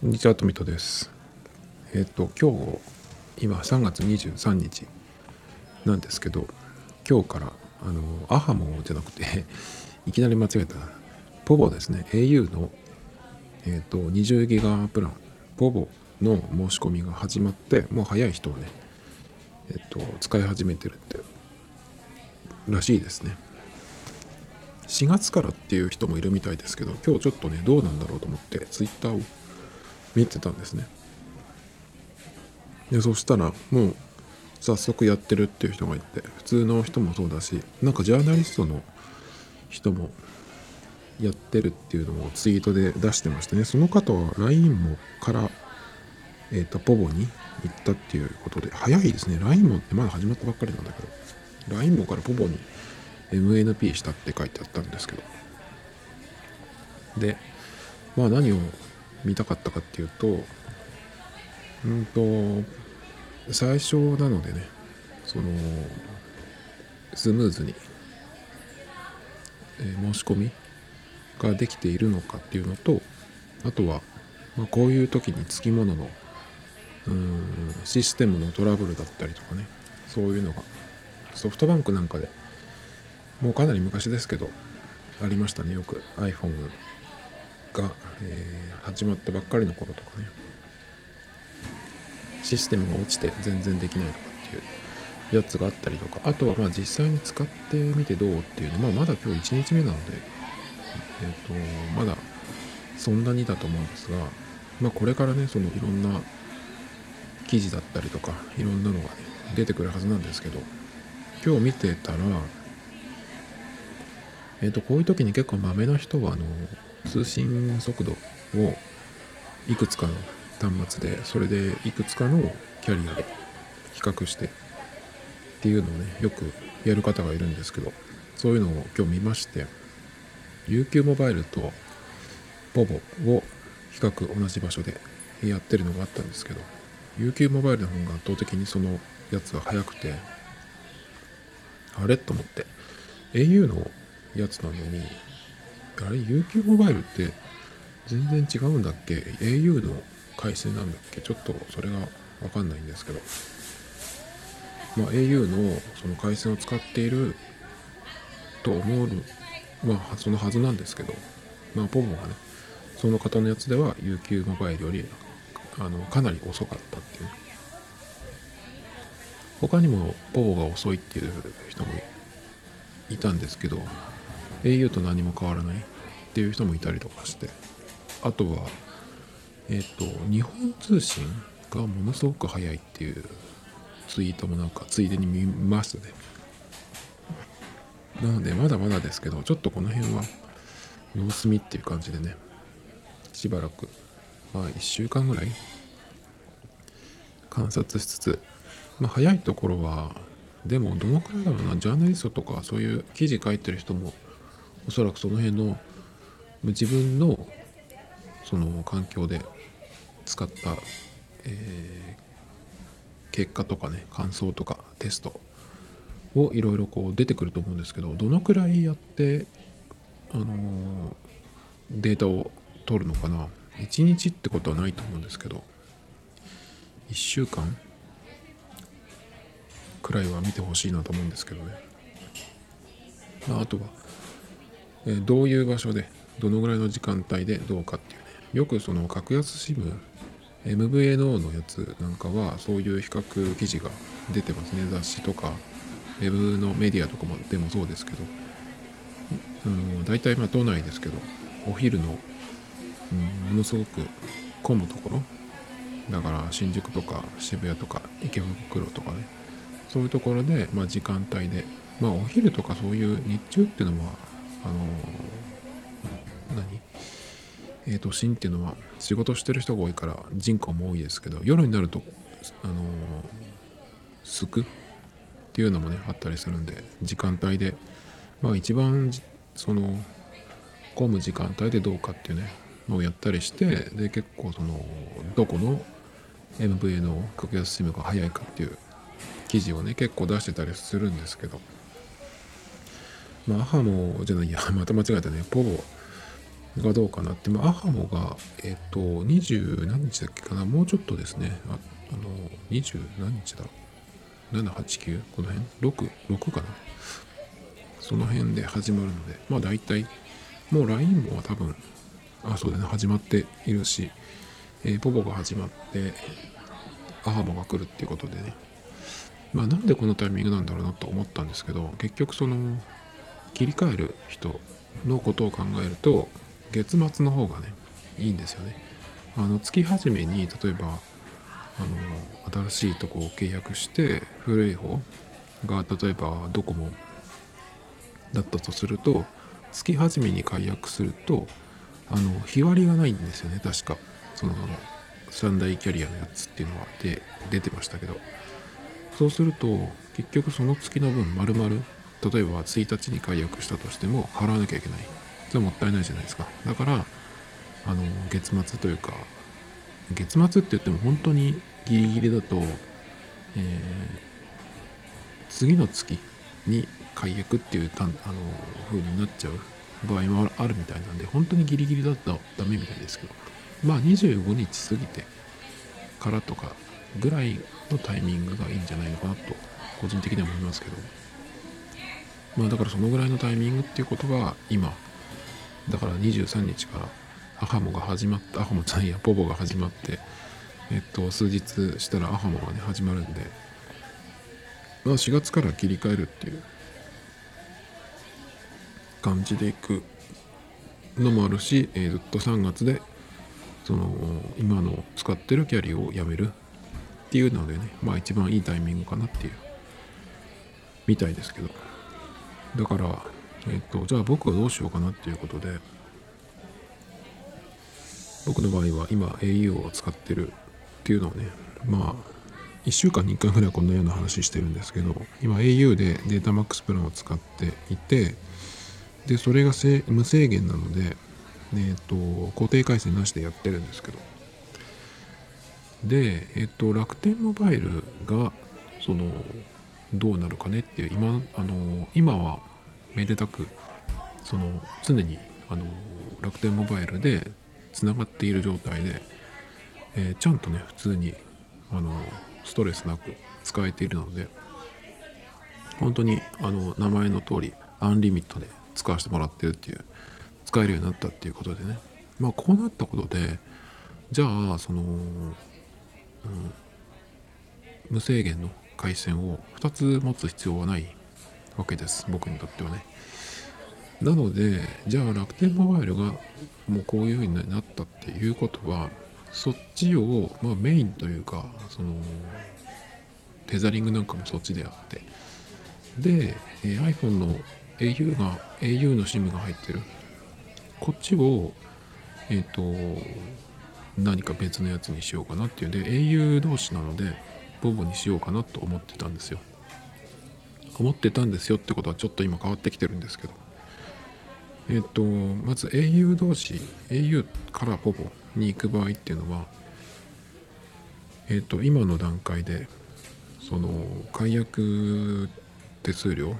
こんにちは、トミトです。えっ、ー、と、今日、今3月23日なんですけど、今日から、あの、アハモじゃなくて いきなり間違えた、ポボですね、au の、えっ、ー、と、20ギガプラン、ポボの申し込みが始まって、もう早い人はね、えっ、ー、と、使い始めてるって、らしいですね。4月からっていう人もいるみたいですけど、今日ちょっとね、どうなんだろうと思って、Twitter を見てたんですね。でそしたらもう早速やってるっていう人がいて普通の人もそうだしなんかジャーナリストの人もやってるっていうのをツイートで出してましてねその方は LINE もから、えーと、ポボに行ったっていうことで早いですね。LINE もってまだ始まったばっかりなんだけど LINE もからポボに MNP したって書いてあったんですけど。でまあ何を見たかったかっていうとうんと最初なのでねそのスムーズに、えー、申し込みができているのかっていうのとあとは、まあ、こういう時につきもののうんシステムのトラブルだったりとかねそういうのがソフトバンクなんかでもうかなり昔ですけどありましたねよく iPhone が、えー、始まったばっかりの頃とかね。システムが落ちて全然できないとかっていうやつがあったりとか。あとはまあ実際に使ってみてどうっていうの。まあまだ今日1日目なのでえっ、ー、とまだそんなにだと思うんですがまあこれからねそのいろんな記事だったりとかいろんなのがね出てくるはずなんですけど今日見てたらえっ、ー、とこういう時に結構マメな人はあの通信速度をいくつかの端末でそれでいくつかのキャリアで比較してっていうのをねよくやる方がいるんですけどそういうのを今日見まして UQ モバイルと POVO を比較同じ場所でやってるのがあったんですけど UQ モバイルの方が圧倒的にそのやつは速くてあれ？と思って。au のやつなのにあれ UQ モバイルって全然違うんだっけ？au の回線なんだっけ？ちょっとそれがわかんないんですけど、まあ、au のその回線を使っていると思うまあそのはずなんですけど。まあポモがねその方のやつでは UQ モバイルよりあのかなり遅かったっていう。ね他にもポボが遅いっていう人もいたんですけど au と何も変わらない。っていう人もいたりとかして。あとはえっ、ー、と日本通信がものすごく早いっていうツイートもなんかついでに見ましたね。なのでまだまだですけどちょっとこの辺は様子見っていう感じでねしばらくまあ1週間ぐらい観察しつつまあ早いところはでもどのくらいだろうなジャーナリストとかそういう記事書いてる人もおそらくその辺の自分のその環境で使った、えー、結果とかね感想とかテストをいろいろこう出てくると思うんですけどどのくらいやってあのー、データを取るのかな。1日ってことはないと思うんですけど1週間くらいは見てほしいなと思うんですけどね。あとはえどういう場所でどのぐらいの時間帯でどうかっていうね。よくその格安 SIM MVNO のやつなんかはそういう比較記事が出てますね。雑誌とかウェブのメディアとかもでもそうですけど、うん、大体まあ都内ですけどお昼の、うん、ものすごく混むところ。だから新宿とか渋谷とか池袋とかね。そういうところで、まあ、時間帯で。まあお昼とかそういう日中っていうのはあの何？えー、都心っていうのは仕事してる人が多いから人口も多いですけど夜になるとあのすく？っていうのもねあったりするんで時間帯でまあ一番その混む時間帯でどうかっていうねのをやったりしてで結構そのどこの MVA の格安 SIM が早いかっていう記事をね結構出してたりするんですけど。まあ、アハモじゃないや、また間違えたね。ポボがどうかなって、まあ、アハモが、えっ、と、20何日だっけかな、もうちょっとですね、ああの、20何日だろう。7、8、9、この辺 ?6、6かな。その辺で始まるので、まあ大体、もう LINE も多分、あ、そうだね、始まっているし、えー、ポポが始まって、アハモが来るっていうことでね、まあなんでこのタイミングなんだろうなと思ったんですけど、結局その、切り替える人のことを考えると、月末の方がねいいんですよね。あの月始めに例えばあの新しいとこを契約して古い方が例えばドコモだったとすると月始めに解約するとあの日割りがないんですよね確か。その三大キャリアのやつっていうのはで出てましたけど。そうすると結局その月の分丸々例えば1日に解約したとしても払わなきゃいけない。それもったいないじゃないですか。だからあの月末というか月末って言っても本当にギリギリだと、えー、次の月に解約っていうたあの風になっちゃう場合もあるみたいなんで本当にギリギリだとダメみたいですけど。まあ25日過ぎてからとかぐらいのタイミングがいいんじゃないのかなと個人的には思いますけど。まあだからそのぐらいのタイミングっていうことは今だから23日からアハモが始まったアハモちゃんやポボが始まってえっと数日したらアハモがね始まるんでまあ4月から切り替えるっていう感じでいくのもあるし、えー、ずっと3月でその今の使ってるキャリアをやめるっていうのでねまあ一番いいタイミングかなっていうみたいですけど。だからえっと、じゃあ僕はどうしようかなっていうことで、僕の場合は今 au を使ってるっていうのをね、まあ、1週間に1回ぐらいこんなような話してるんですけど、今 au でデータマックスプランを使っていて、で、それが無制限なので、えっと、固定回線なしでやってるんですけど、で、えっと、楽天モバイルが、その、どうなるかねっていう、今、あの、今はめでたくその常にあの楽天モバイルでつながっている状態で、えー、ちゃんとね普通にあのストレスなく使えているので本当にあの名前の通りアンリミットで使わせてもらってるっていう使えるようになったっていうことでね。まあこうなったことでじゃあその、うん、無制限の回線を2つ持つ必要はないわけです僕にとってはね。なのでじゃあ楽天モバイルがもうこういう風になったっていうことはそっちを、まあ、メインというかそのテザリングなんかもそっちであって。で、え iPhone の au が au の SIM が入ってる。こっちをえっ、ー、と何か別のやつにしようかなっていう。で au 同士なのでボボにしようかなと思ってたんですよ。思ってたんですよってことはちょっと今変わってきてるんですけど。えっ、とまず au 同士 au からポポに行く場合っていうのはえっ、と今の段階でその解約手数料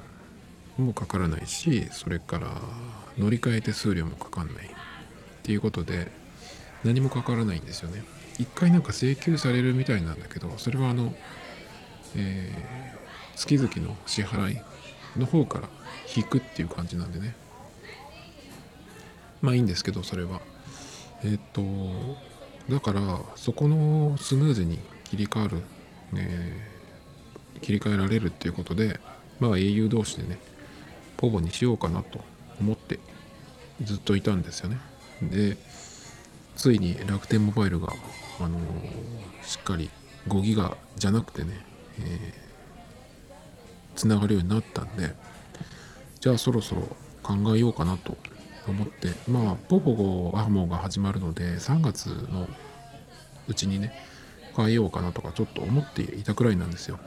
もかからないしそれから乗り換え手数料もかかんないっていうことで何もかからないんですよね。一回なんか請求されるみたいなんだけどそれはあの、え月々の支払いの方から引くっていう感じなんでね。まあいいんですけどそれは。えっ、とだからそこのスムーズに切り替わる、えー、切り替えられるっていうことでまあ au 同士でねポボにしようかなと思ってずっといたんですよね。でついに楽天モバイルがあのー、しっかり5ギガじゃなくてね、えーつながるようになったんでじゃあそろそろ考えようかなと思ってまあポポゴアモが始まるので3月のうちにね変えようかなとかちょっと思っていたくらいなんですよ。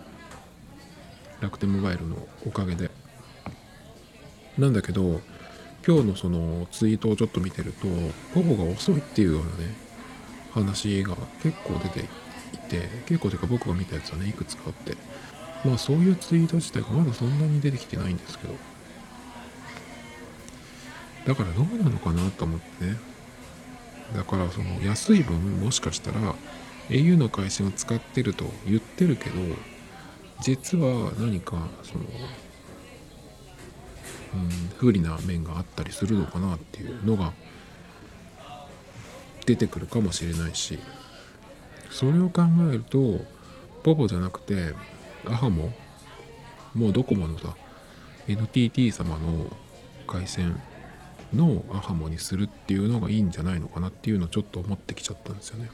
楽天モバイルのおかげで。なんだけど今日のそのツイートをちょっと見てるとポポが遅いっていうようなね話が結構出ていて結構というか僕が見たやつはねいくつかあって。まあそういうツイート自体がまだそんなに出てきてないんですけど。だからどうなのかなと思ってね。だからその安い分もしかしたら au の回線を使ってると言ってるけど実は何かその、うん、不利な面があったりするのかなっていうのが出てくるかもしれないし。それを考えるとポポじゃなくてアハモ？もうドコモのさ NTT 様の回線のアハモにするっていうのがいいんじゃないのかなっていうのをちょっと思ってきちゃったんですよね。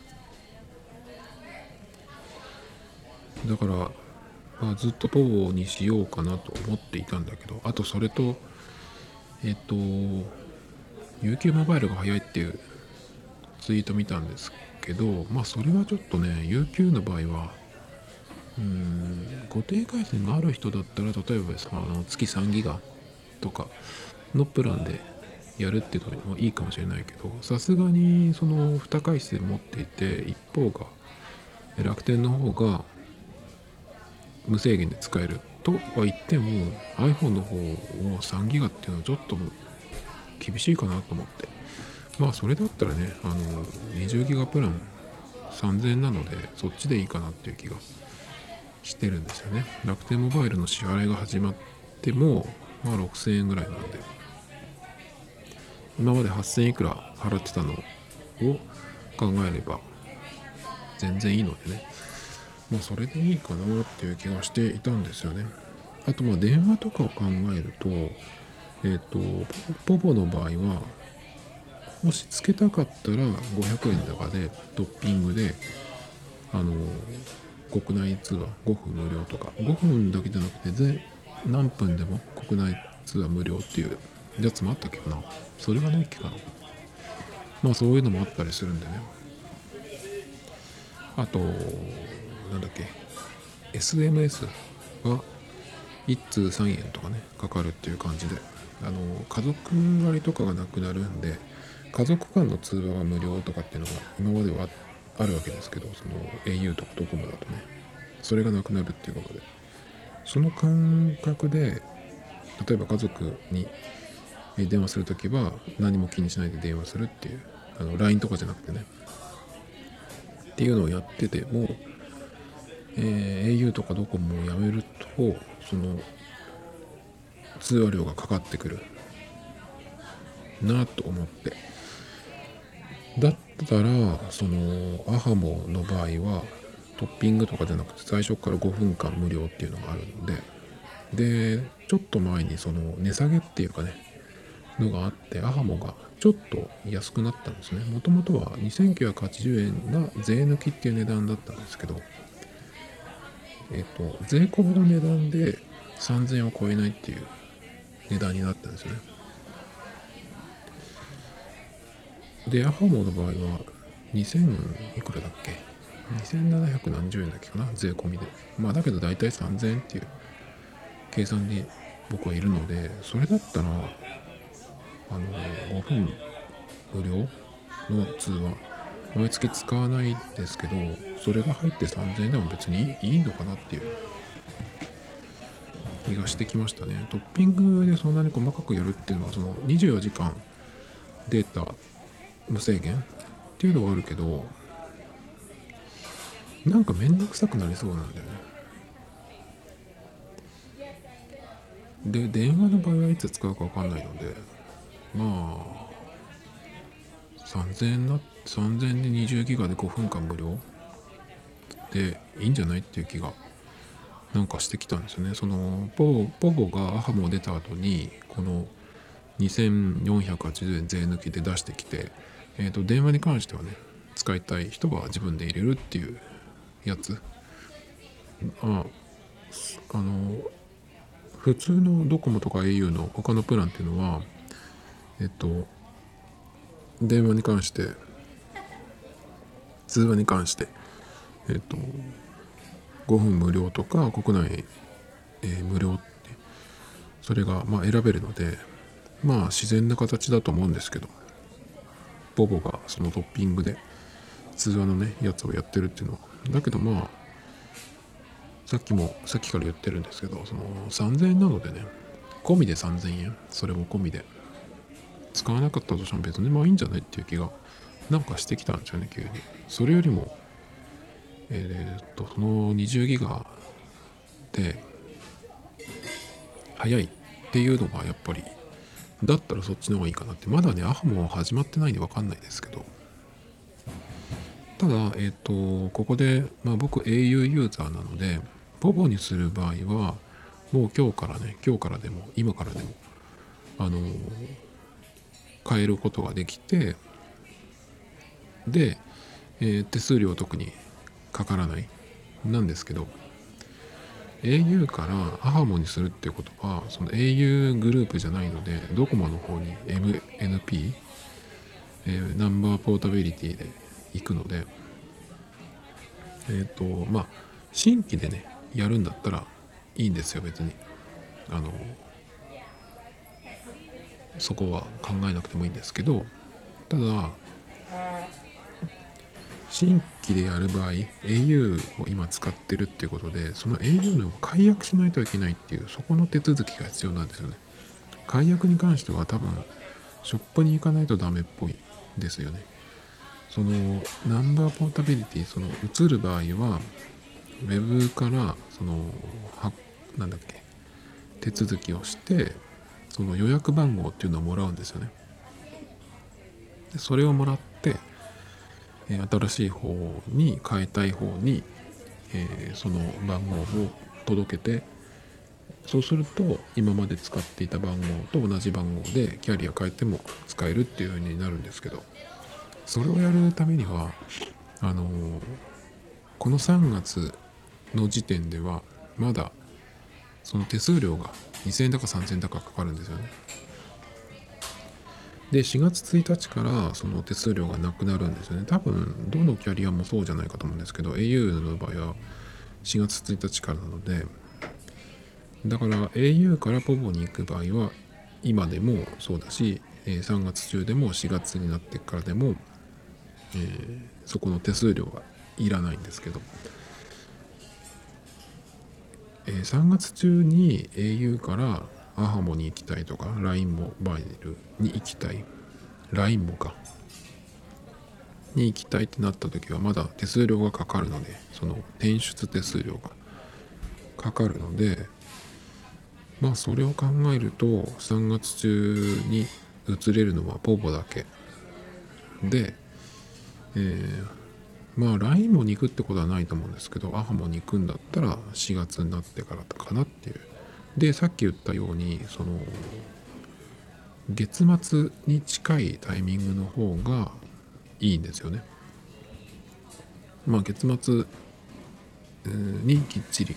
だから、まあ、ずっとポポにしようかなと思っていたんだけどあとそれとえっと UQ モバイルが早いっていうツイート見たんですけどまあそれはちょっとね UQ の場合はうん。固定回線がある人だったら例えばその月3ギガとかのプランでやるっていうのもいいかもしれないけどさすがにその2回線持っていて一方が楽天の方が無制限で使えるとは言っても iPhone の方を3ギガっていうのはちょっと厳しいかなと思って。まあそれだったらねあの20ギガプラン3000なのでそっちでいいかなっていう気がしてるんですよね。楽天モバイルの支払いが始まってもまあ6000円ぐらいなんで。今まで8000いくら払ってたのを考えれば全然いいのでね。まあそれでいいかなっていう気がしていたんですよね。あとまあ電話とかを考えるとえっ、ー、とポポの場合はもしつけたかったら500円高でトッピングであの国内通話5分無料とか。5分だけじゃなくて何分でも国内通話無料っていうやつもあったっけかな。それがないっけかな。まあそういうのもあったりするんでね。あとなんだっけ。SMS は1通3円とかねかかるっていう感じで。あの家族割とかがなくなるんで家族間の通話が無料とかっていうのが今まではあってあるわけですけどその au とかドコモだとね。それがなくなるっていうことで。その感覚で例えば家族に電話するときは何も気にしないで電話するっていうあの LINE とかじゃなくてね。っていうのをやってても、えー、au とかドコモをやめるとその通話料がかかってくるなと思って。だったらそのアハモの場合はトッピングとかじゃなくて最初から5分間無料っていうのがあるのででちょっと前にその値下げっていうかねのがあってアハモがちょっと安くなったんですね。もともとは2980円が税抜きっていう値段だったんですけどえっと税込みの値段で3000円を超えないっていう値段になったんですよね。で、アハモの場合は、2000いくらだっけ ?2700 何十円だっけかな？税込みで。まあ、だけど大体3000円っていう計算で僕はいるので、それだったら、あの、5分無料の通話、毎月使わないですけど、それが入って3000円でも別にいいのかなっていう気がしてきましたね。トッピングでそんなに細かくやるっていうのは、その24時間データ無制限？っていうのはあるけどなんかめんどくさくなりそうなんだよね。で電話の場合はいつ使うか分かんないのでまあ3000円な3000円で20ギガで5分間無料？でいいんじゃない？っていう気がなんかしてきたんですよね。そのポポボがアハモ出た後にこの2480円税抜きで出してきてえーと、電話に関してはね使いたい人は自分で入れるっていうやつ。ああの普通のドコモとか au の他のプランっていうのはえっと電話に関して通話に関してえっと5分無料とか国内、えー、無料ってそれがまあ選べるのでまあ自然な形だと思うんですけど。ボボがそのトッピングで通話のねやつをやってるっていうのは。だけどまあさっきもさっきから言ってるんですけどその3000円なのでね込みで3000円。それも込みで。使わなかったとしても別にまあいいんじゃないっていう気がなんかしてきたんですよね急に。それよりもえー、っとその20ギガで早いっていうのがやっぱりだったらそっちの方がいいかなって。まだねアハモ始まってないんで分かんないですけど。ただえっ、とここで、まあ、僕 au ユーザーなのでポボにする場合はもう今日からね今日からでも今からでもあの変えることができてで、えー、手数料特にかからないなんですけど au からアハモにするっていうことはその au グループじゃないのでドコモの方に MNP、えー、ナンバーポータビリティで行くのでえっ、ー、とまあ新規でねやるんだったらいいんですよ別に。あのそこは考えなくてもいいんですけどただ新規でやる場合 au を今使ってるっていうことでその au の解約しないといけないっていうそこの手続きが必要なんですよね。解約に関しては多分ショップに行かないとダメっぽいですよね。そのナンバーポータビリティその移る場合はウェブからそのはなんだっけ手続きをしてその予約番号っていうのをもらうんですよね。でそれをもらって新しい方に変えたい方に、え、その番号を届けてそうすると今まで使っていた番号と同じ番号でキャリア変えても使えるっていう風になるんですけどそれをやるためにはあの、この3月の時点ではまだその手数料が2000円だか3000円だかかかるんですよね。で4月1日からその手数料がなくなるんですよね。多分どのキャリアもそうじゃないかと思うんですけど au の場合は4月1日からなのでだから au からポボに行く場合は今でもそうだし3月中でも4月になってからでも、えー、そこの手数料はいらないんですけど、えー、3月中に au からアハモに行きたいとか LINE モバイルに行きたい。LINE もか。に行きたいってなった時はまだ手数料がかかるのでその転出手数料が。かかるのでまあそれを考えると3月中に移れるのはポポだけ。で、えー、まあ LINE もに行くってことはないと思うんですけどアハモに行くんだったら4月になってからかなっていうでさっき言ったようにその月末に近いタイミングの方がいいんですよね。まあ月末にきっちり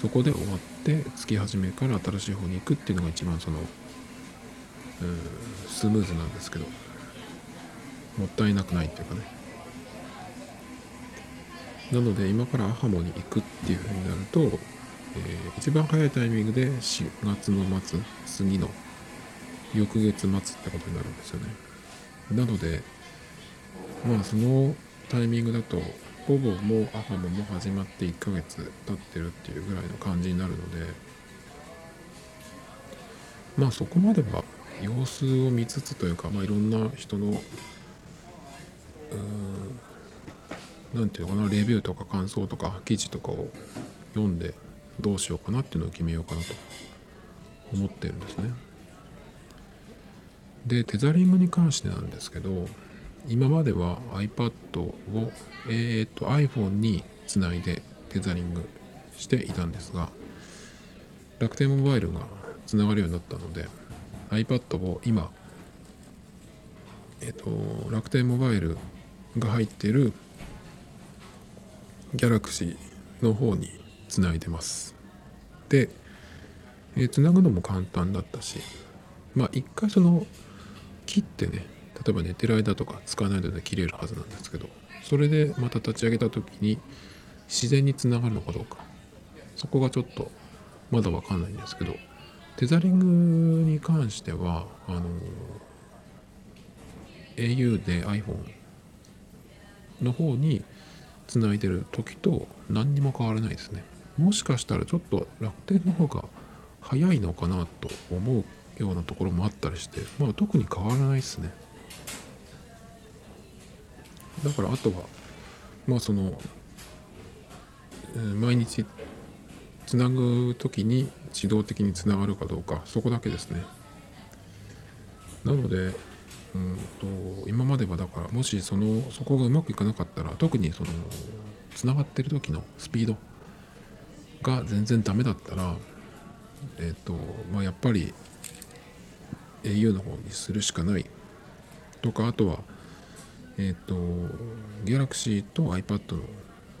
そこで終わって月始めから新しい方に行くっていうのが一番そのスムーズなんですけどもったいなくないっていうかねなので今からアハモに行くっていうふうになるとえー、一番早いタイミングで4月の末次の翌月末ってことになるんですよね。なのでまあそのタイミングだとほぼもうアハモも始まって1ヶ月経ってるっていうぐらいの感じになるのでまあそこまでは様子を見つつというか、まあ、いろんな人のうーん何て言うのかなレビューとか感想とか記事とかを読んでどうしようかなっていうのを決めようかなと思ってるんですね。でテザリングに関してなんですけど今までは iPad を、えー、と iPhone につないでテザリングしていたんですが楽天モバイルがつながるようになったので iPad を今、えー、と楽天モバイルが入っている Galaxy の方につないでます。で、えー、つなぐのも簡単だったし、まあ一回その切ってね、例えば寝てる間とか使わない間で切れるはずなんですけど、それでまた立ち上げた時に自然につながるのかどうか、そこがちょっとまだわかんないんですけど、テザリングに関しては、あの au で iPhone の方につないでる時と何にも変わらないですね。もしかしたらちょっと楽天の方が早いのかなと思うようなところもあったりしてまあ特に変わらないですね。だからあとはまあその毎日つなぐ時に自動的につながるかどうかそこだけですね。なのでうんと今まではだからもしそのそこがうまくいかなかったら特にそのつながってる時のスピードが全然ダメだったらえっ、ー、とまあやっぱり au の方にするしかない。とかあとはえっ、ー、と Galaxy と iPad の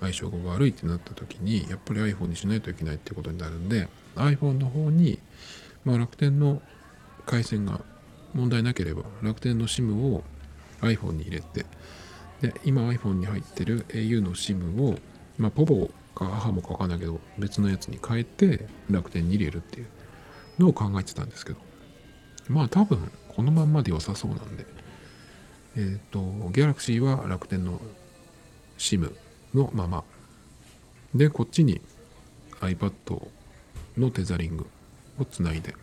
相性が悪いってなった時にやっぱり iPhone にしないといけないってことになるんで iPhone の方に、まあ、楽天の回線が問題なければ楽天の SIM を iPhone に入れてで今 iPhone に入ってる au の SIM を、まあ、ポボか母もかわかんないけど別のやつに変えて楽天に入れるっていうのを考えてたんですけど。まあ多分このまんまで良さそうなんで。えっ、ー、と Galaxy は楽天の SIM のまま。でこっちに iPad のテザリングをつないで。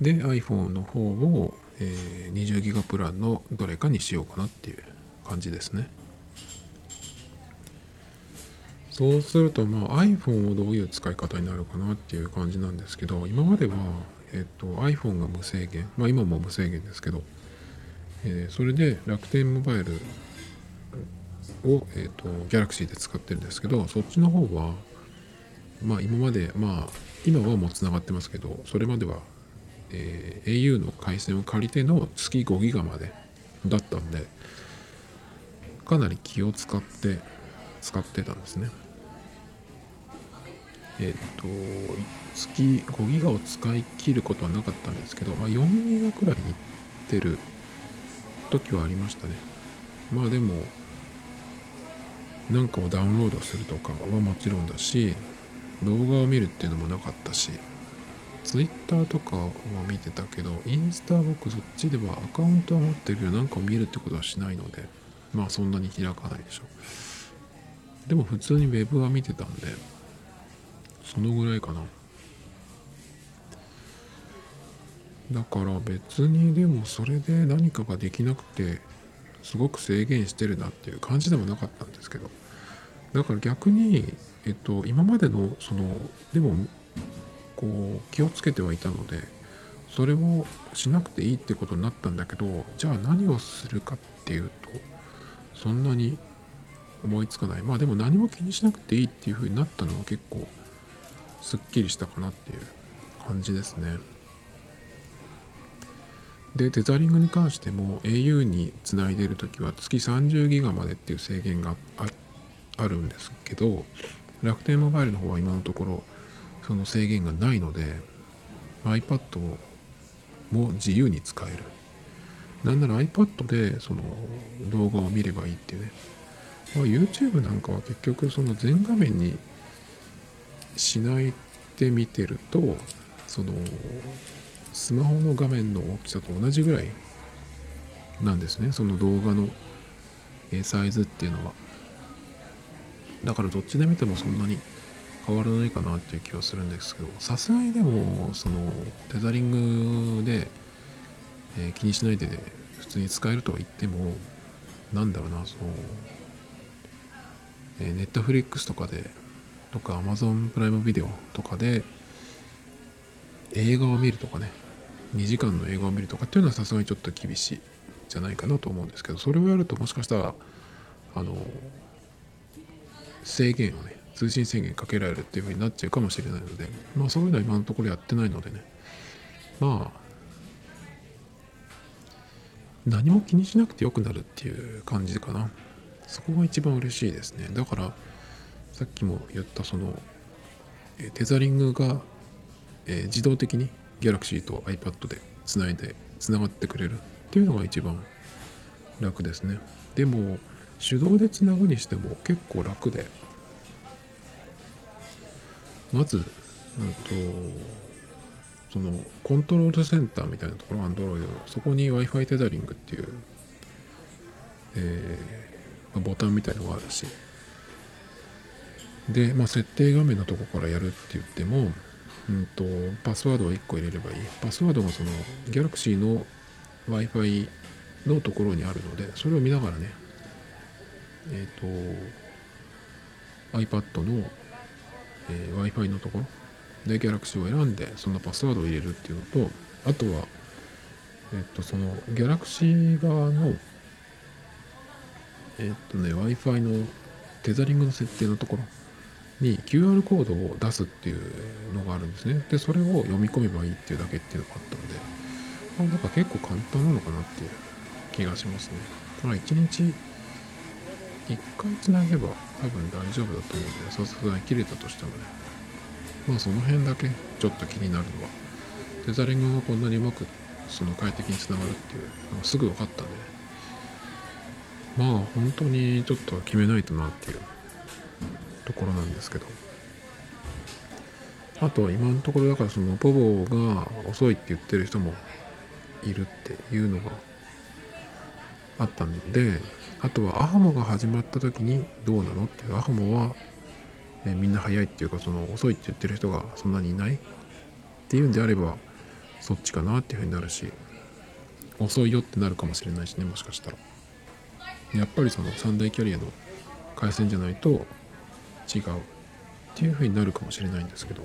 で iPhone の方を、えー、20ギガプランのどれかにしようかなっていう感じですね。そうすると、まあ、iPhone をどういう使い方になるかなっていう感じなんですけど今までは、えっと、iPhone が無制限まあ今も無制限ですけど、えー、それで楽天モバイルを、えーと、Galaxy で使ってるんですけどそっちの方はまあ今までまあ今はもうつながってますけどそれまでは、えー、au の回線を借りての月5ギガまでだったんでかなり気を使って使ってたんですね。えっ、ー、と月5ギガを使い切ることはなかったんですけど、まあ、4ギガくらいにいってる時はありましたね。まあでもなんかをダウンロードするとかはもちろんだし動画を見るっていうのもなかったし Twitter とかは見てたけどインスタ僕そっちではアカウントは持ってるけどなんかを見るってことはしないのでまあそんなに開かないでしょ。うでも普通に Web は見てたんでそのぐらいかな。だから別にでもそれで何かができなくてすごく制限してるなっていう感じでもなかったんですけど。だから逆に、えっと、今までのそのでもこう気をつけてはいたのでそれをしなくていいってことになったんだけどじゃあ何をするかっていうとそんなに思いつかない。まあでも何も気にしなくていいっていう風になったのは結構すっきりしたかなっていう感じですね。でテザリングに関しても au につないでる時は月30ギガまでっていう制限があるんですけど楽天モバイルの方は今のところその制限がないので iPad も自由に使えるなんなら iPad でその動画を見ればいいっていうね、ま、YouTube なんかは結局その全画面にしないで見てるとそのスマホの画面の大きさと同じぐらいなんですね。その動画のサイズっていうのは。だからどっちで見てもそんなに変わらないかなっていう気はするんですけどさすがにでもそのテザリングで、えー、気にしないで普通に使えるとは言ってもなんだろうなその、え、ネットフリックスとかでとか Amazon プライムビデオとかで映画を見るとかね。2時間の映画を見るとかっていうのはさすがにちょっと厳しいじゃないかなと思うんですけどそれをやるともしかしたらあの制限をね通信制限かけられるっていう風になっちゃうかもしれないのでまあそういうのは今のところやってないのでね。まあ何も気にしなくてよくなるっていう感じかな。そこが一番嬉しいですね。だからさっきも言ったそのテザリングが、え、自動的に Galaxy と iPad でつないでつながってくれるっていうのが一番楽ですね。でも手動でつなぐにしても結構楽で。まず、うんと、そのコントロールセンターみたいなところ Android のそこに Wi-Fi テザリングっていう、えー、ボタンみたいのがあるしで、まあ、設定画面のとこからやるって言ってもうんと、パスワードを1個入れればいい。パスワードがその Galaxy の Wi-Fi のところにあるので、それを見ながらね、えっ、と、iPad の、えー Wi-Fi のところで Galaxy を選んで、そのパスワードを入れるっていうのと、あとは、えっ、と、その Galaxy 側の、えっ、とね、Wi-Fi のテザリングの設定のところに QR コードを出すっていうのがあるんですね。で、それを読み込めばいいっていうだけっていうのがあったので、あなんか結構簡単なのかなっていう気がしますね。まあ1日1回つなげば多分大丈夫だと思うんで、さすがに切れたとしてもね。まあその辺だけちょっと気になるのは、テザリングがこんなにうまくその快適につながるっていうのがすぐ分かったんでね。まあ本当にちょっと決めないとなっていうところなんですけど。あとは今のところだからそのポボが遅いって言ってる人もいるっていうのがあったんで、あとはアハモが始まった時にどうなのっていう、アハモは、えみんな早いっていうかその遅いって言ってる人がそんなにいないっていうんであればそっちかなっていうふうになるし、遅いよってなるかもしれないしね、もしかしたら。やっぱりその三大キャリアの回線じゃないと違うっていうふうになるかもしれないんですけど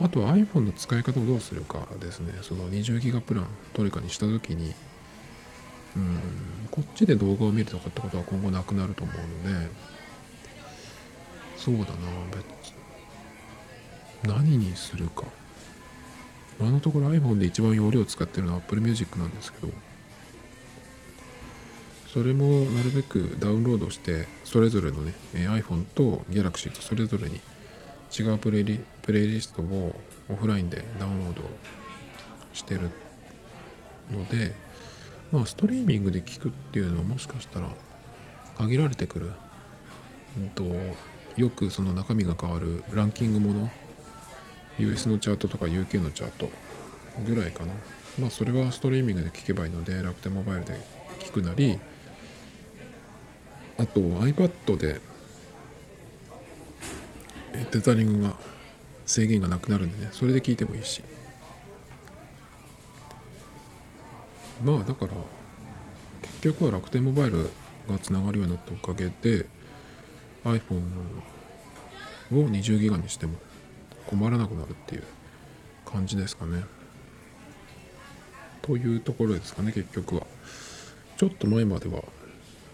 あとは iPhone の使い方をどうするかですね。その20ギガプランどれかにした時にうんこっちで動画を見るとかってことは今後なくなると思うのでそうだな別何にするか。今のところ iPhone で一番容量を使ってるのは Apple Music なんですけどそれもなるべくダウンロードしてそれぞれのね iPhone と Galaxy とそれぞれに違うプレイリプレイリストをオフラインでダウンロードしてるのでまあストリーミングで聞くっていうのはもしかしたら限られてくる、うん、とよくその中身が変わるランキングもの US のチャートとか UK のチャートぐらいかな。まあそれはストリーミングで聞けばいいので楽天モバイルで聞くなりあと iPad でえテザリングが制限がなくなるんでね。それで聞いてもいいし。まあだから結局は楽天モバイルがつながるようになったおかげで iPhone を20ギガにしても困らなくなるっていう感じですかね。というところですかね結局は。ちょっと前までは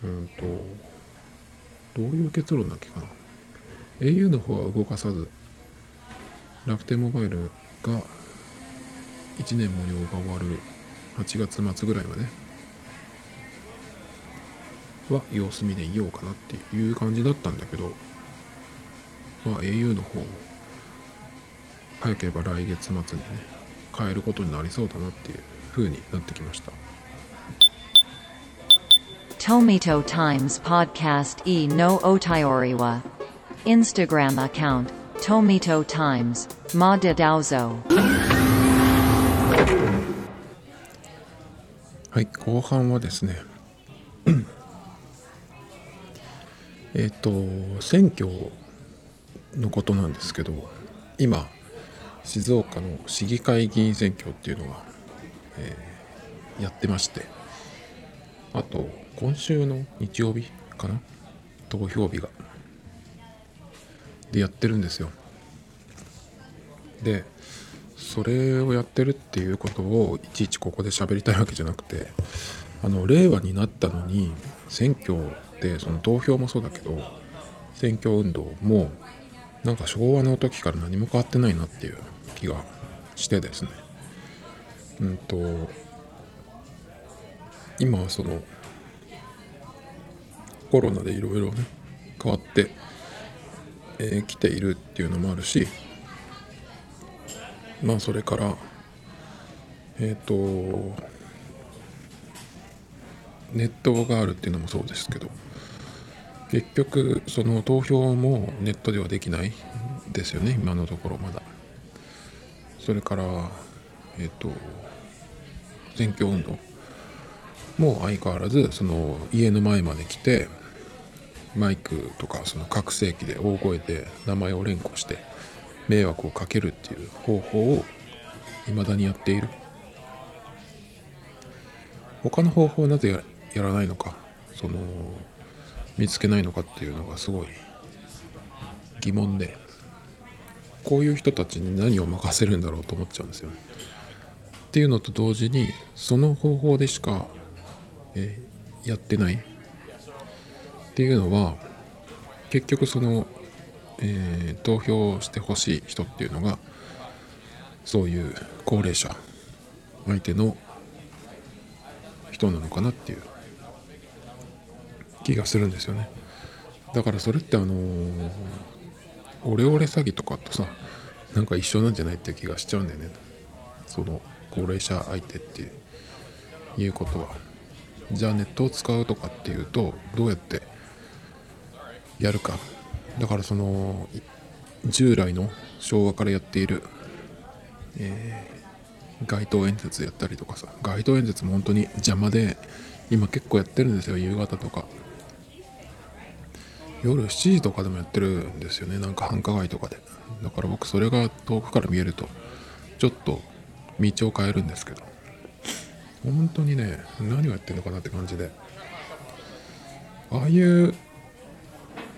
うんとどういう結論だっけかな。au の方は動かさず楽天モバイルが1年無料が終わる8月末ぐらいまでは様子見でいようかなっていう感じだったんだけどまあ au の方も早ければ来月末にね変えることになりそうだなっていう風になってきました。Tomito Times Podcast e no Otayori wa Instagram account Tomito Times Ma de Daozo はい後半はですねえっと選挙のことなんですけど今静岡の市議会議員選挙っていうのが、えーやってましてあと今週の日曜日かな？投票日が。でやってるんですよ。でそれをやってるっていうことをいちいちここで喋りたいわけじゃなくてあの令和になったのに選挙でその投票もそうだけど選挙運動もなんか昭和の時から何も変わってないなっていう気がしてですね。うんと今はそのコロナでいろいろね変わってき、えー来ているっていうのもあるしまあそれからえっ、とネットがあるっていうのもそうですけど結局その投票もネットではできないですよね今のところまだ。それからえっ、と選挙運動。もう相変わらずその家の前まで来てマイクとかその拡声器で大声で名前を連呼して迷惑をかけるっていう方法を未だにやっている他の方法をなぜややらないのかその見つけないのかっていうのがすごい疑問でこういう人たちに何を任せるんだろうと思っちゃうんですよね。っていうのと同時にその方法でしか、えー、やってない。っていうのは結局その、えー、投票してほしい人っていうのがそういう高齢者相手の人なのかなっていう気がするんですよね。だからそれってあのー、オレオレ詐欺とかとさなんか一緒なんじゃないっていう気がしちゃうんだよね。その高齢者相手っていうことは。じゃあネットを使うとかっていうとどうやってやるか。だからその従来の昭和からやっている、えー、街頭演説やったりとかさ。街頭演説も本当に邪魔で今結構やってるんですよ夕方とか。夜7時とかでもやってるんですよねなんか繁華街とかで。だから僕それが遠くから見えるとちょっと道を変えるんですけど。本当にね何をやってるのかなって感じで。ああいう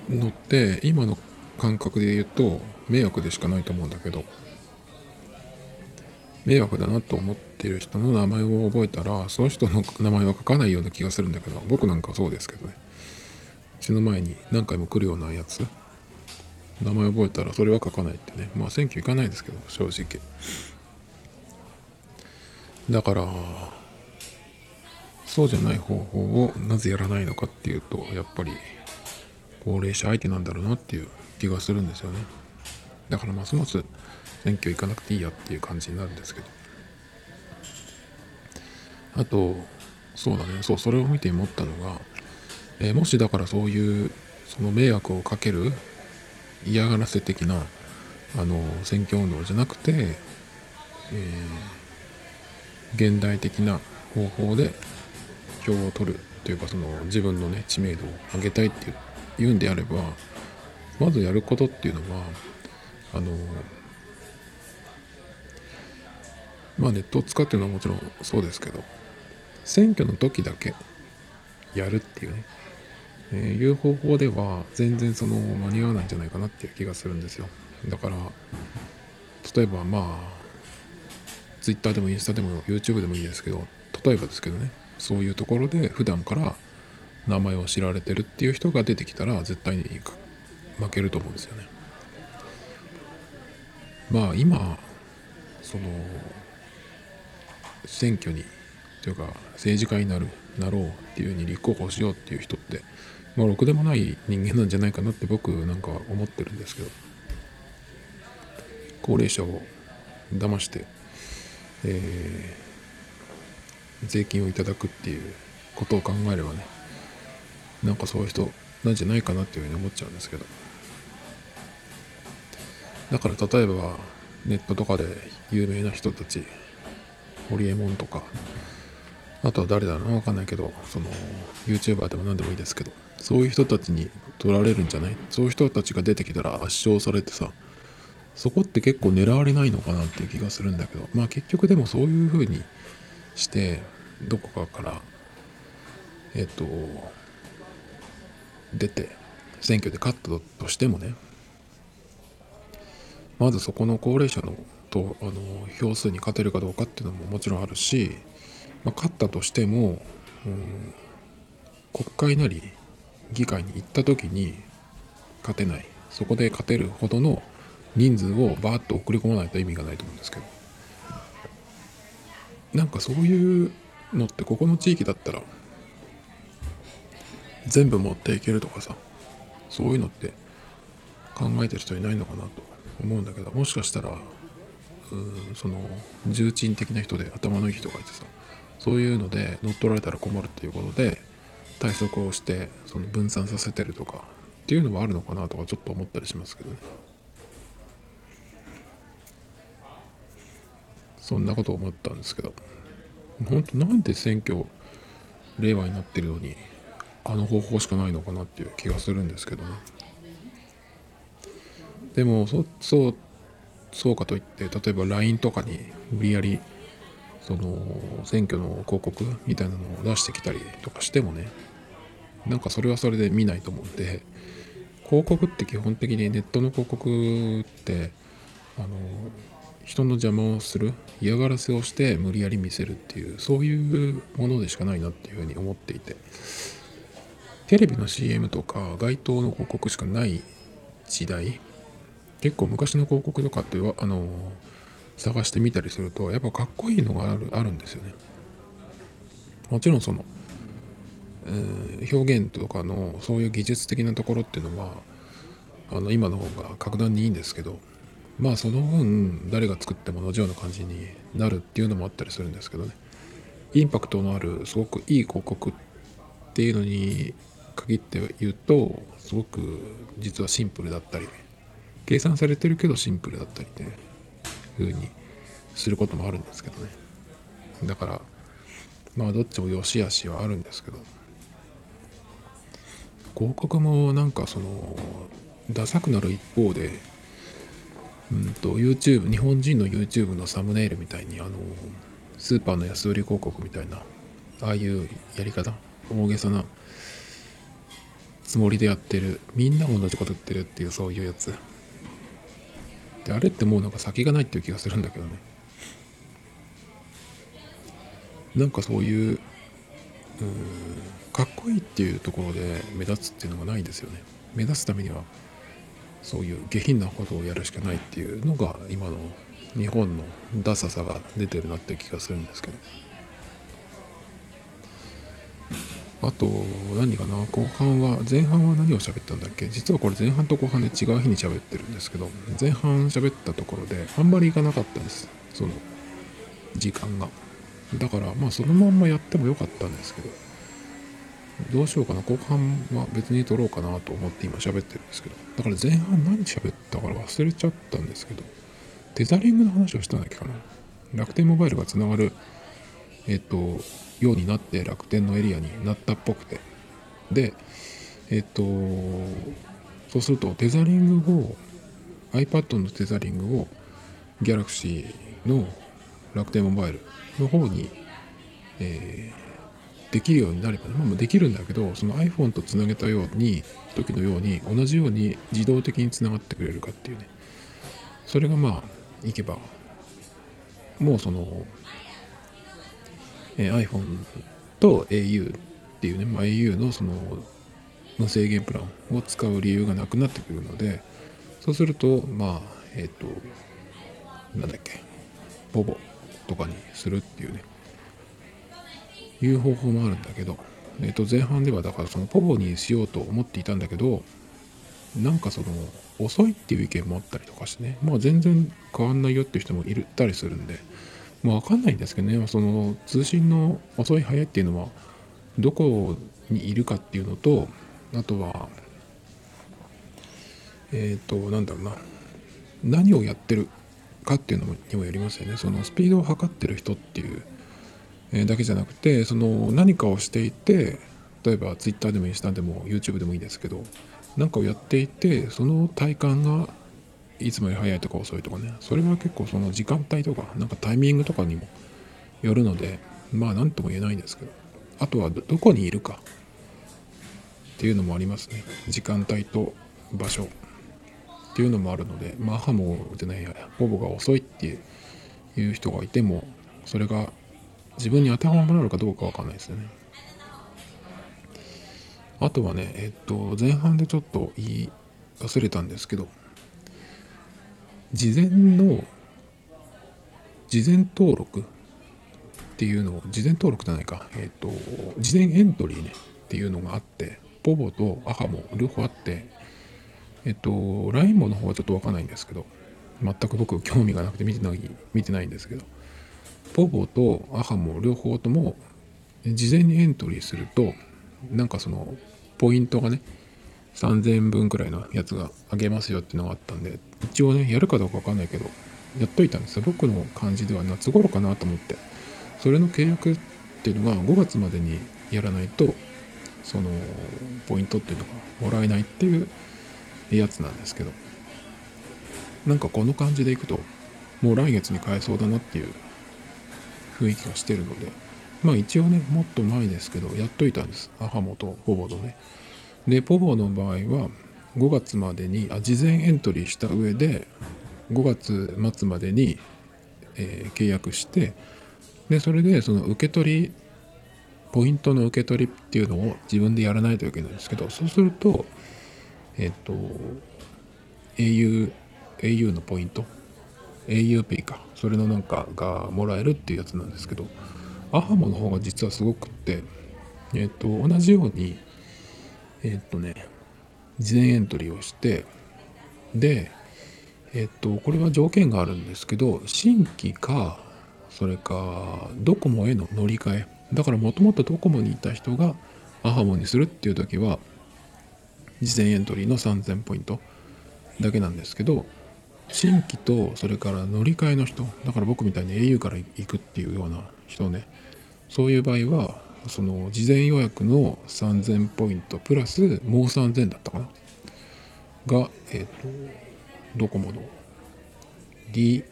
のって今の感覚で言うと迷惑でしかないと思うんだけど。迷惑だなと思っている人の名前を覚えたらその人の名前は書かないような気がするんだけど僕なんかそうですけどね。死ぬ前に何回も来るようなやつ名前覚えたらそれは書かないってね。まあ選挙行かないですけど正直。だからそうじゃない方法をなぜやらないのかっていうとやっぱり高齢者相手なんだろうなっていう気がするんですよね。だからますます選挙行かなくていいやっていう感じになるんですけど。あとそうだね。そうそれを見て思ったのが、えー、もしだからそういうその迷惑をかける嫌がらせ的なあの選挙運動じゃなくて、えー、現代的な方法で票を取るというかその自分のね知名度を上げたいっていう言うんであればまずやることっていうのはあのまあネットを使ってるのはもちろんそうですけど選挙の時だけやるっていうね、えー、いう方法では全然その間に合わないんじゃないかなっていう気がするんですよ。だから例えばまあ Twitter でもインスタでも YouTube でもいいですけど例えばですけどねそういうところで普段から名前を知られてるっていう人が出てきたら絶対に負けると思うんですよね。まあ今その選挙にというか政治家になるなろうっていうふうに立候補しようっていう人ってまあろくでもない人間なんじゃないかなって僕なんか思ってるんですけど高齢者を騙して、えー、税金をいただくっていうことを考えればねなんかそういう人なんじゃないかなっていうふうに思っちゃうんですけど。だから例えばネットとかで有名な人たちホリエモンとかあとは誰だろうわかんないけどその YouTuber でも何でもいいですけどそういう人たちに取られるんじゃない？そういう人たちが出てきたら圧勝されてさそこって結構狙われないのかなっていう気がするんだけどまあ結局でもそういう風にしてどこかからえっと出て選挙で勝ったとしてもねまずそこの高齢者のとあの票数に勝てるかどうかっていうのももちろんあるし、まあ、勝ったとしても、うん、国会なり議会に行った時に勝てない。そこで勝てるほどの人数をバーッと送り込まないと意味がないと思うんですけど。なんかそういうのってここの地域だったら全部持っていけるとかさそういうのって考えてる人いないのかなと思うんだけどもしかしたらうんその重鎮的な人で頭のいい人がいてさそういうので乗っ取られたら困るっていうことで対策をしてその分散させてるとかっていうのもあるのかなとかちょっと思ったりしますけどね。そんなこと思ったんですけど。本当なんで選挙令和になってるのにあの方法しかないのかなっていう気がするんですけどね。でもそそうそうかといって例えば LINE とかに無理やりその選挙の広告みたいなのを出してきたりとかしてもねなんかそれはそれで見ないと思うんで広告って基本的にネットの広告ってあの人の邪魔をする嫌がらせをして無理やり見せるっていうそういうものでしかないなっていうふうに思っていて。テレビの CM とか街頭の広告しかない時代結構昔の広告とかってあの探してみたりするとやっぱかっこいいのがあるあるんですよね。もちろんその、えー、表現とかのそういう技術的なところっていうのはあの今の方が格段にいいんですけどまあその分誰が作っても同じような感じになるっていうのもあったりするんですけどね。インパクトのあるすごくいい広告っていうのに限って言うとすごく実はシンプルだったり計算されてるけどシンプルだったりね風にすることもあるんですけどね。だからまあどっちも良し悪しはあるんですけど。広告もなんかそのダサくなる一方でうんと YouTube 日本人の YouTube のサムネイルみたいにあのスーパーの安売り広告みたいなああいうやり方大げさなつもりでやってるみんな同じこと言ってるっていうそういうやつ。であれってもうなんか先がないっていう気がするんだけどね。なんかそういううんかっこいいっていうところで目立つっていうのがないですよね。目立つためにはそういう下品なことをやるしかないっていうのが今の日本のダサさが出てるなって気がするんですけど。あと何かな後半は前半は何を喋ったんだっけ？実はこれ前半と後半で違う日に喋ってるんですけど前半喋ったところであんまりいかなかったんです。その時間が。だからまあそのまんまやってもよかったんですけど。どうしようかな。後半は別に撮ろうかなと思って今喋ってるんですけど。だから前半何喋ったから忘れちゃったんですけど。テザリングの話をしたんだっけかな。楽天モバイルがつながるえっ、とようになって楽天のエリアになったっぽくて。でえっ、とそうするとテザリングを iPad のテザリングを Galaxy の楽天モバイルの方に、えー、できるようになれば、まあ、できるんだけどその iPhone とつなげたように時のように同じように自動的につながってくれるかっていうね。それがまあいけばもうそのえー、iPhone と au っていうね、まあ、au のその無制限プランを使う理由がなくなってくるのでそうするとまあえっ、ー、となんだっけボボとかにするっていうね。いう方法もあるんだけど、えー、と前半ではだからそのポボにしようと思っていたんだけどなんかその遅いっていう意見もあったりとかしてねまあ全然変わんないよっていう人もいるたりするんでまあ、分かんないんですけどねその通信の遅い早いっていうのはどこにいるかっていうのとあとはえっ、ー、となんだろうな何をやってるかっていうのにもよりますよね。そのスピードを測ってる人っていう、だけじゃなくてその何かをしていて例えば Twitter でもインスタでも YouTube でもいいですけど何かをやっていてその体感がいつもより早いとか遅いとかね。それは結構その時間帯とかなんかタイミングとかにもよるのでまあ何とも言えないんですけどあとはどこにいるか。っていうのもありますね。時間帯と場所。っていうのもあるのでまあハモじゃないやボボが遅いっていう人がいてもそれが自分に当てはまるかどうかわかんないですよね。あとはねえっと前半でちょっと言い忘れたんですけど事前の事前登録っていうのを事前登録じゃないか。えっ、と事前エントリーねっていうのがあってポボとアハも両方あってえっ、と LINE もの方はちょっとわかんないんですけど全く僕興味がなくて見てない見てないんですけど。ポボとアハも両方とも事前にエントリーするとなんかそのポイントがね3000分くらいのやつがあげますよっていうのがあったんで一応ねやるかどうかわかんないけどやっといたんですよ。僕の感じでは夏頃かなと思って。それの契約っていうのが5月までにやらないとそのポイントっていうのがもらえないっていうやつなんですけどなんかこの感じでいくともう来月に買えそうだなっていう雰囲気がしてるのでまあ一応ねもっと前ですけどやっといたんです。アハモとポボとね。でポボの場合は5月までにあ事前エントリーした上で5月末までに、えー契約してでそれでその受け取りポイントの受け取りっていうのを自分でやらないといけないんですけどそうするとえっ、と au, au のポイント auP か。それのなんかがもらえるっていうやつなんですけどアハモの方が実はすごくってえっ、と同じようにえっ、とね事前エントリーをしてでえっ、とこれは条件があるんですけど新規かそれかドコモへの乗り換え。だからもともとドコモにいた人がアハモにするっていう時は事前エントリーの3000ポイントだけなんですけど新規とそれから乗り換えの人だから僕みたいに au から行くっていうような人ねそういう場合はその事前予約の3000ポイントプラスもう3000だったかな？がえっ、とドコモの D,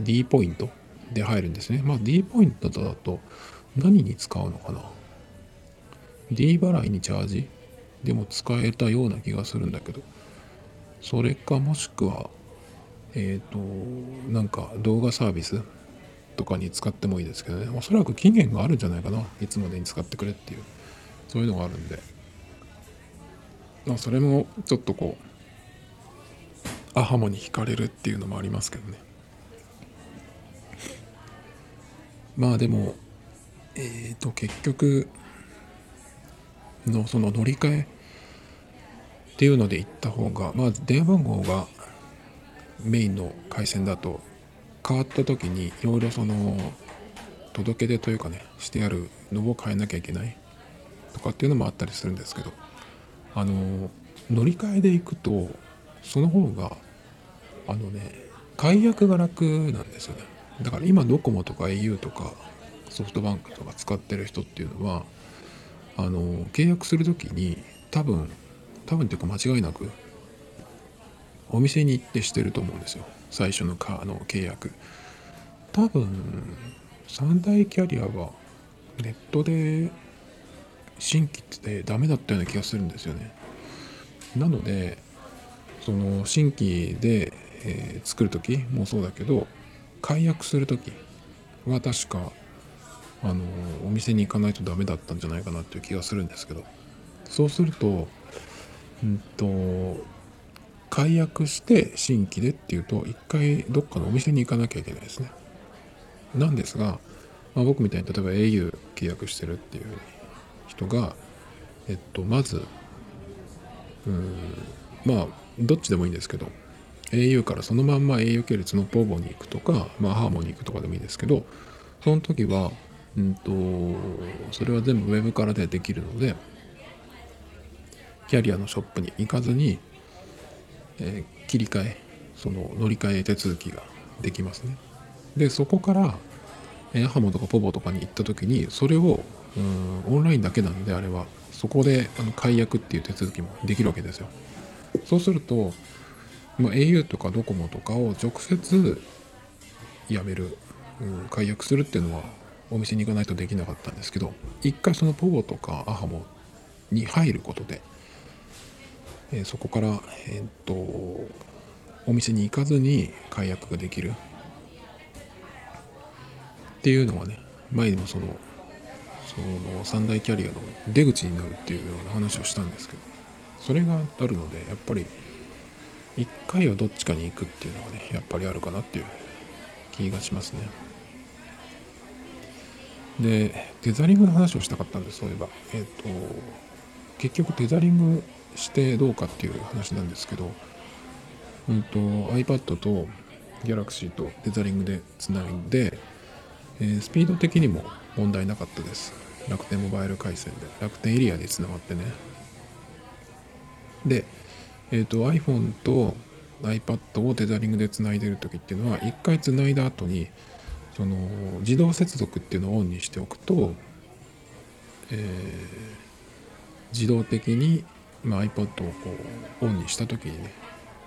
D ポイントで入るんですね。まあ D ポイントだと何に使うのかな？D 払いにチャージ？でも使えたような気がするんだけど。それかもしくはえっ、となんか動画サービスとかに使ってもいいですけどね。おそらく期限があるんじゃないかな。いつまでに使ってくれっていう。そういうのがあるんで。まあそれもちょっとこうアハモに惹かれるっていうのもありますけどね。まあでもえっ、と結局のその乗り換えっていうので行った方がまあ電話番号がメインの回線だと変わった時にいろいろその届け出というかねしてあるのを変えなきゃいけない。とかっていうのもあったりするんですけどあの乗り換えで行くとその方があのね解約が楽なんですよね。だから今ドコモとか au とかソフトバンクとか使ってる人っていうのはあの契約する時に多分多分っていうか間違いなくお店に行ってしてると思うんですよ。最初のかあの契約。多分三大キャリアはネットで新規ってダメだったような気がするんですよね。なのでその新規で、え作る時もそうだけど解約する時は確かあのお店に行かないとダメだったんじゃないかなっていう気がするんですけど。そうするとうんと解約して新規でっていうと一回どっかのお店に行かなきゃいけないですね。なんですが、まあ、僕みたいに例えば au 契約してるっていう人がえっとまずうんまあどっちでもいいんですけど au からそのまんま au 系列のポボに行くとか、まあ、ハーモに行くとかでもいいですけどその時はうんとそれは全部ウェブからでできるのでキャリアのショップに行かずに、えー切り替えその乗り換え手続きができますね。でそこから、えーハモとかポボとかに行った時にそれをうんオンラインだけなんであればそこであの解約っていう手続きもできるわけですよ。そうすると、まあ、au とかドコモとかを直接辞める、うん解約するっていうのはお店に行かないとできなかったんですけど一回そのポボとかアハモに入ることで、えそこから、えっとお店に行かずに解約ができる。っていうのがね前にもそのその三大キャリアの出口になるっていうような話をしたんですけどそれがあるのでやっぱり一回はどっちかに行くっていうのがねやっぱりあるかなっていう気がしますね。でテザリングの話をしたかったんですそういえば。えっ、と結局テザリングしてどうかっていう話なんですけどうんと iPad と Galaxy とテザリングでつないで、えースピード的にも問題なかったです。楽天モバイル回線で。楽天エリアでつながってね。で、えー、と iPhone と iPad をテザリングでつないでる時っていうのは一回つないだ後にその自動接続っていうのをオンにしておくと、えー自動的に、まあ、iPad をこうオンにした時にね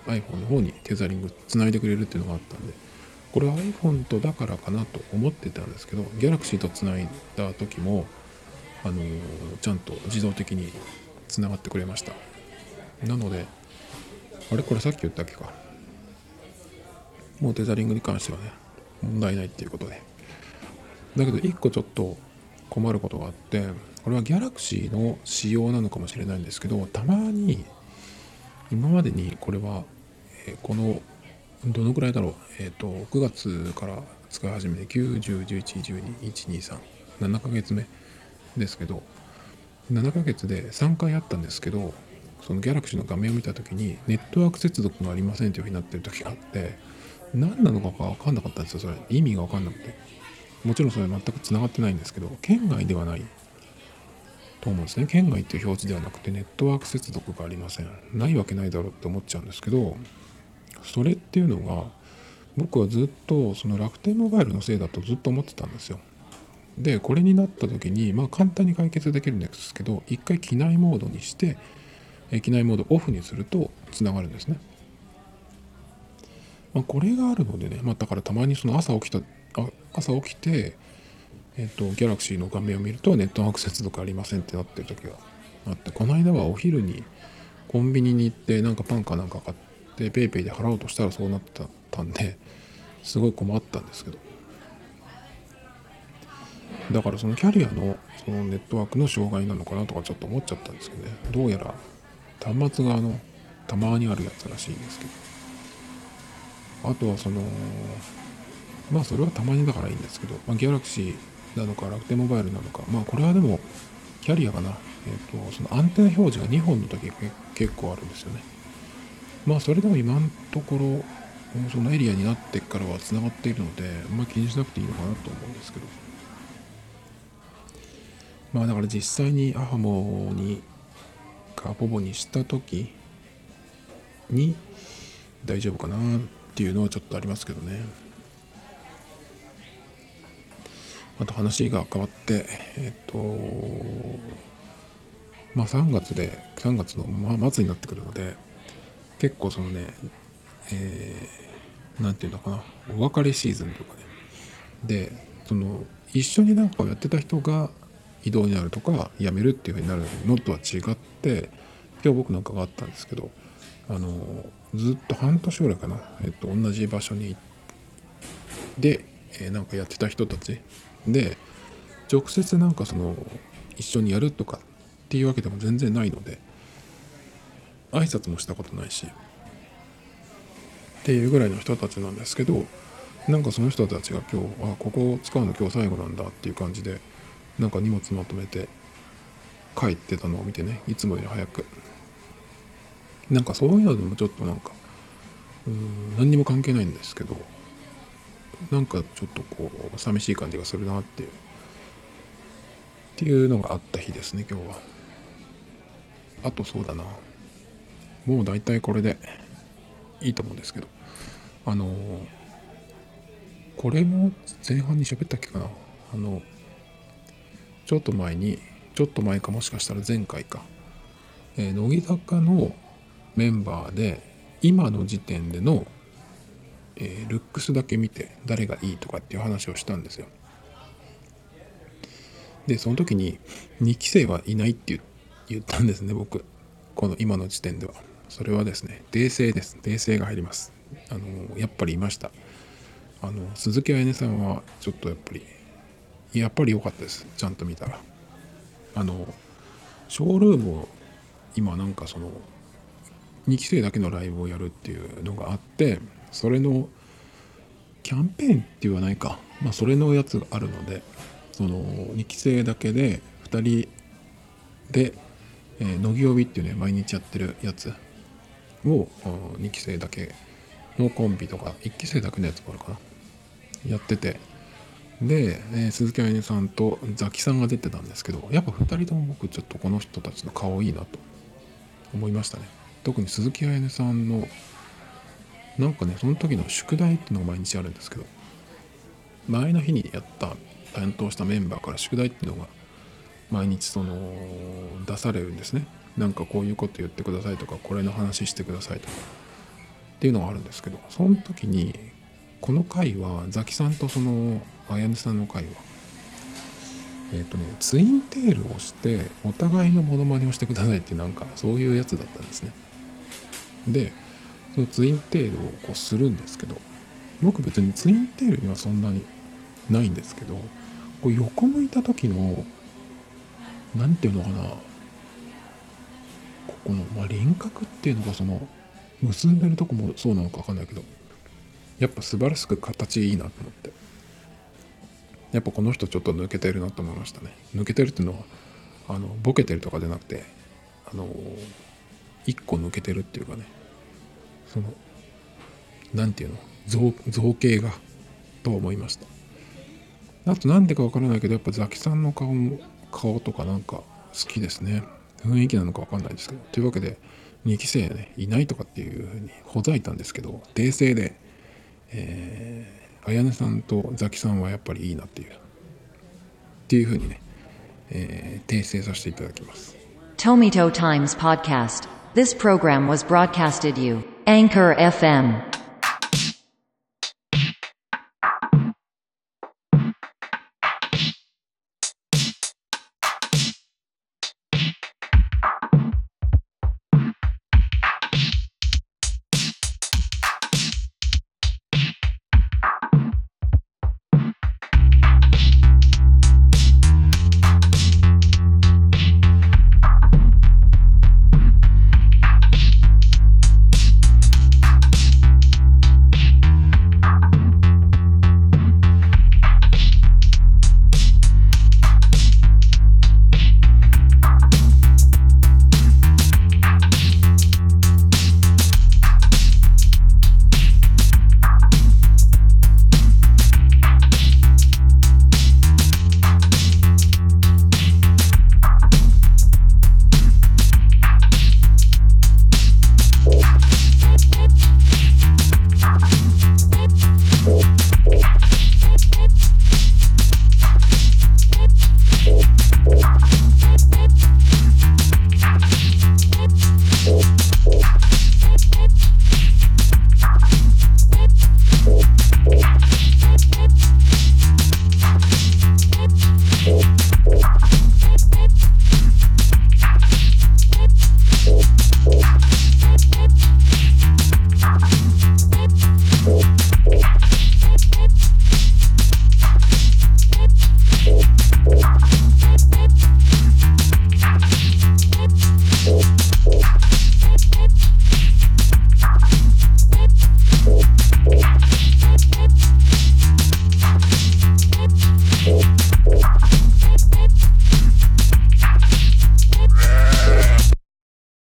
iPhone の方にテザリングつないでくれるっていうのがあったんでこれは iPhone とだからかなと思ってたんですけど Galaxy とつないだ時もあのちゃんと自動的につながってくれました。なのであれ？これさっき言ったっけか？もうテザリングに関してはね問題ないっていうことで。だけど一個ちょっと困ることがあってこれは Galaxy の仕様なのかもしれないんですけどたまに今までにこれは、えこのどのくらいだろうえっ、と9月から使い始めて9、10、11、12、1、2、3 7ヶ月目ですけど7ヶ月で3回あったんですけどその Galaxy の画面を見た時にネットワーク接続がありませんというふうになってる時があって何なのかが分かんなかったんですよそれ。意味が分かんなくて。もちろんそれ全く繋がってないんですけど県外ではない。と思うんですね。県外っていう表示ではなくてネットワーク接続がありません。ないわけないだろうって思っちゃうんですけどそれっていうのが僕はずっとその楽天モバイルのせいだとずっと思ってたんですよ。でこれになった時にまあ簡単に解決できるんですけど一回機内モードにして機内モードオフにするとつながるんですね、まあ、これがあるのでね、まあ、だからたまにその朝起きたあ朝起きてえっ、と Galaxy の画面を見るとネットワーク接続ありませんってなってる時があってこの間はお昼にコンビニに行ってなんかパンかなんか買って PayPay で払おうとしたらそうなってたんですごい困ったんですけど。だからそのキャリアのそのネットワークの障害なのかなとかちょっと思っちゃったんですけどね。どうやら端末があのたまにあるやつらしいんですけど。あとはそのまあそれはたまにだからいいんですけど、まあ、ギャラクシーなのか楽天モバイルなのか。まあこれはでもキャリアかな。えっ、とそのアンテナ表示が2本の時け結構あるんですよね。まあそれでも今のところそのエリアになってからはつながっているのであんまり気にしなくていいのかなと思うんですけど。まあだから実際にアハモにかポボにした時に大丈夫かなっていうのはちょっとありますけどね。あと話が変わってえっとまあ3月で3月の末になってくるので結構そのねえー、ていうのかなお別れシーズンとかね。でその一緒になんかをやってた人が異動になるとか辞めるっていうふうになるのとは違って今日僕なんかがあったんですけどあのずっと半年ぐらいかな、えっと、同じ場所にで、えーなんかやってた人たちで直接なんかその一緒にやるとかっていうわけでも全然ないので挨拶もしたことないしっていうぐらいの人たちなんですけどなんかその人たちが今日あここを使うの今日最後なんだっていう感じでなんか荷物まとめて帰ってたのを見てねいつもより早く。なんかそういうのでもちょっとなんかうん何にも関係ないんですけどなんかちょっとこう寂しい感じがするなっていうっていうのがあった日ですね今日は。あとそうだな。もう大体これでいいと思うんですけど。あのこれも前半に喋ったっけかな。あのちょっと前にちょっと前かもしかしたら前回か、えー乃木坂のメンバーで今の時点での、えールックスだけ見て誰がいいとかっていう話をしたんですよ。でその時に2期生はいないって言ったんですね僕。この今の時点では。それはですね訂正です。訂正が入ります。あのやっぱりいました。あの鈴木彩音さんはちょっとやっぱりやっぱり良かったです。ちゃんと見たら。あのショールームを今なんかその2期生だけのライブをやるっていうのがあってそれのキャンペーンって言わないか。まあそれのやつがあるのでその2期生だけで2人で、え乃木曜日っていうね毎日やってるやつを2期生だけのコンビとか1期生だけのやつもあるかな。やってて。で、えー鈴木あゆみさんとザキさんが出てたんですけどやっぱ2人とも僕ちょっとこの人たちの顔いいなと思いましたね。特に鈴木あゆみさんのなんかねその時の宿題っていうのが毎日あるんですけど前の日にやった担当したメンバーから宿題っていうのが毎日その出されるんですね。なんかこういうこと言ってくださいとかこれの話してくださいとかっていうのがあるんですけどその時にこの回はザキさんとそのあやねさんの回はえっ、とねツインテールをしてお互いのモノマネをしてくださいってなんかそういうやつだったんですね。でのツインテールをこうするんですけど僕別にツインテールにはそんなにないんですけどこう横向いた時のなんていうのかなここの、まあ、輪郭っていうのがその結んでるとこもそうなのか分かんないけどやっぱ素晴らしく形いいなと思って。やっぱこの人ちょっと抜けてるなと思いましたね。抜けてるっていうのはあのボケてるとかじゃなくてあの一個抜けてるっていうかね。そのなんていうの？造造形がと思いました。あとなんでかわからないけどやっぱザキさんの顔も顔とかなんか好きですね。雰囲気なのかわかんないですけど。というわけで2期生ねいないとかっていうふうにほざいたんですけど訂正でえー、綾音さんとザキさんはやっぱりいいなっていう。っていうふうにね、えー訂正させていただきます。Tomito Times Podcast. This program was broadcasted you. Anchor FM.